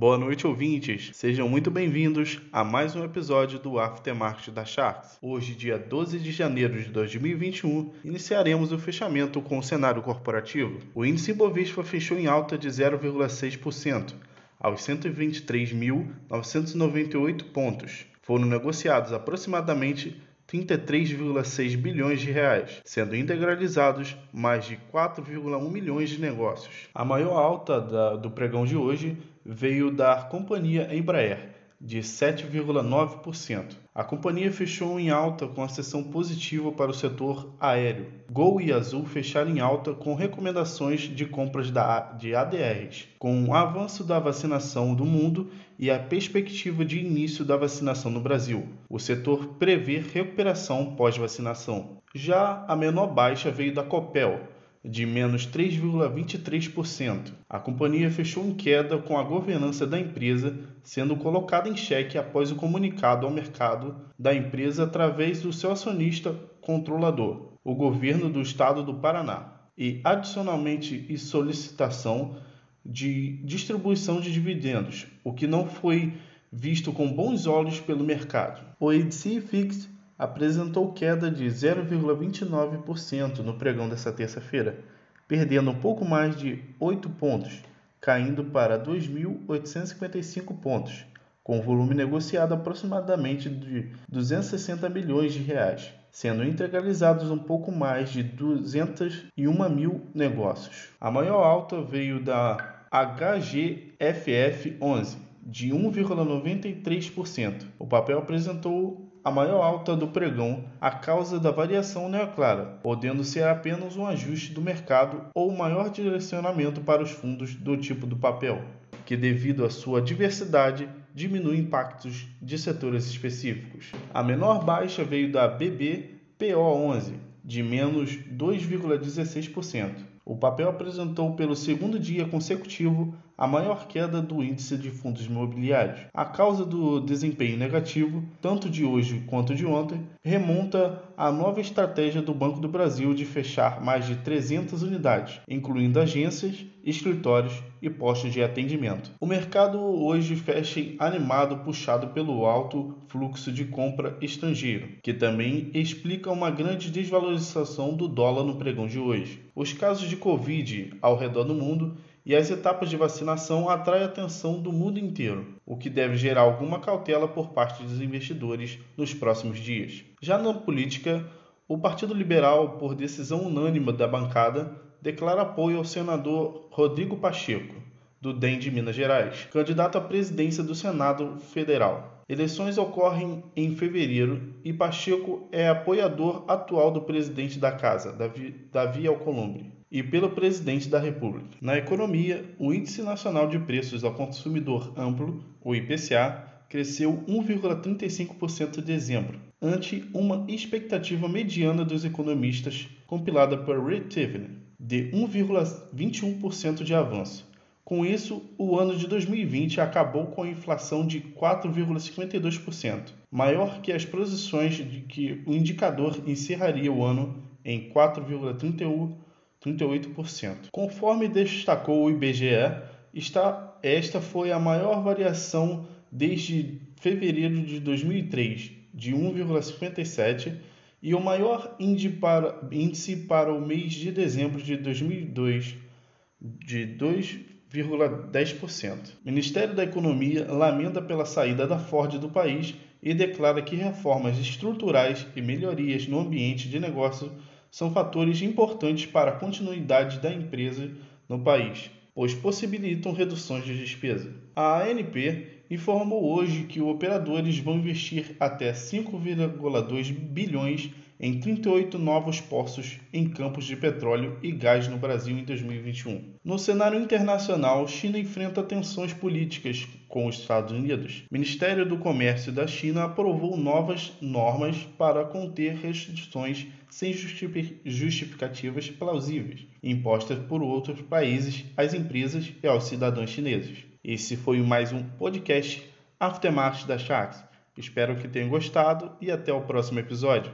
Boa noite, ouvintes. Sejam muito bem-vindos a mais um episódio do Aftermarket da Sharks. Hoje, dia 12 de janeiro de 2021, iniciaremos o fechamento com o cenário corporativo. O índice Bovespa fechou em alta de 0,6%, aos 123.998 pontos. Foram negociados aproximadamente 33,6 bilhões de reais, sendo integralizados mais de 4,1 milhões de negócios. A maior alta da, do pregão de hoje veio da companhia Embraer, de 7,9%. A companhia fechou em alta com a sessão positiva para o setor aéreo. Gol e Azul fecharam em alta com recomendações de compras de ADRs, com o avanço da vacinação do mundo e a perspectiva de início da vacinação no Brasil. O setor prevê recuperação pós-vacinação. Já a menor baixa veio da Copel, de menos 3,23%. A companhia fechou em queda com a governança da empresa sendo colocada em xeque após o comunicado ao mercado da empresa através do seu acionista controlador, o governo do estado do Paraná, e adicionalmente e solicitação de distribuição de dividendos, o que não foi visto com bons olhos pelo mercado. O EDC Fixed apresentou queda de 0,29% no pregão desta terça-feira, perdendo um pouco mais de 8 pontos, caindo para 2.855 pontos, com volume negociado aproximadamente de 260 milhões de reais, sendo integralizados um pouco mais de 201 mil negócios. A maior alta veio da HGFF11, de 1,93%. O papel apresentou a maior alta do pregão a causa da variação não é clara, podendo ser apenas um ajuste do mercado ou maior direcionamento para os fundos do tipo do papel, que devido à sua diversidade diminui impactos de setores específicos. A menor baixa veio da BBPO11, de menos 2,16%. O papel apresentou pelo segundo dia consecutivo a maior queda do índice de fundos imobiliários. A causa do desempenho negativo, tanto de hoje quanto de ontem, remonta à nova estratégia do Banco do Brasil de fechar mais de 300 unidades, incluindo agências, escritórios e postos de atendimento. O mercado hoje fecha animado puxado pelo alto fluxo de compra estrangeiro, que também explica uma grande desvalorização do dólar no pregão de hoje. Os casos de Covid ao redor do mundo e as etapas de vacinação atraem a atenção do mundo inteiro, o que deve gerar alguma cautela por parte dos investidores nos próximos dias. Já na política, o Partido Liberal, por decisão unânime da bancada, declara apoio ao senador Rodrigo Pacheco, do DEM de Minas Gerais, candidato à presidência do Senado Federal. Eleições ocorrem em fevereiro e Pacheco é apoiador atual do presidente da casa, Davi, Davi Alcolumbre e pelo presidente da República. Na economia, o Índice Nacional de Preços ao Consumidor Amplo, o IPCA, cresceu 1,35% em dezembro, ante uma expectativa mediana dos economistas compilada por Tiffany, de 1,21% de avanço. Com isso, o ano de 2020 acabou com a inflação de 4,52%, maior que as projeções de que o indicador encerraria o ano em 4,31%. 38%. Conforme destacou o IBGE, está, esta foi a maior variação desde fevereiro de 2003, de 1,57%, e o maior índice para, índice para o mês de dezembro de 2002, de 2,10%. O Ministério da Economia lamenta pela saída da Ford do país e declara que reformas estruturais e melhorias no ambiente de negócio são fatores importantes para a continuidade da empresa no país, pois possibilitam reduções de despesa. A ANP informou hoje que os operadores vão investir até 5,2 bilhões em 38 novos poços em campos de petróleo e gás no Brasil em 2021. No cenário internacional, China enfrenta tensões políticas com os Estados Unidos. O Ministério do Comércio da China aprovou novas normas para conter restrições sem justificativas plausíveis impostas por outros países às empresas e aos cidadãos chineses. Esse foi mais um podcast Aftermath da Sharks. Espero que tenham gostado e até o próximo episódio.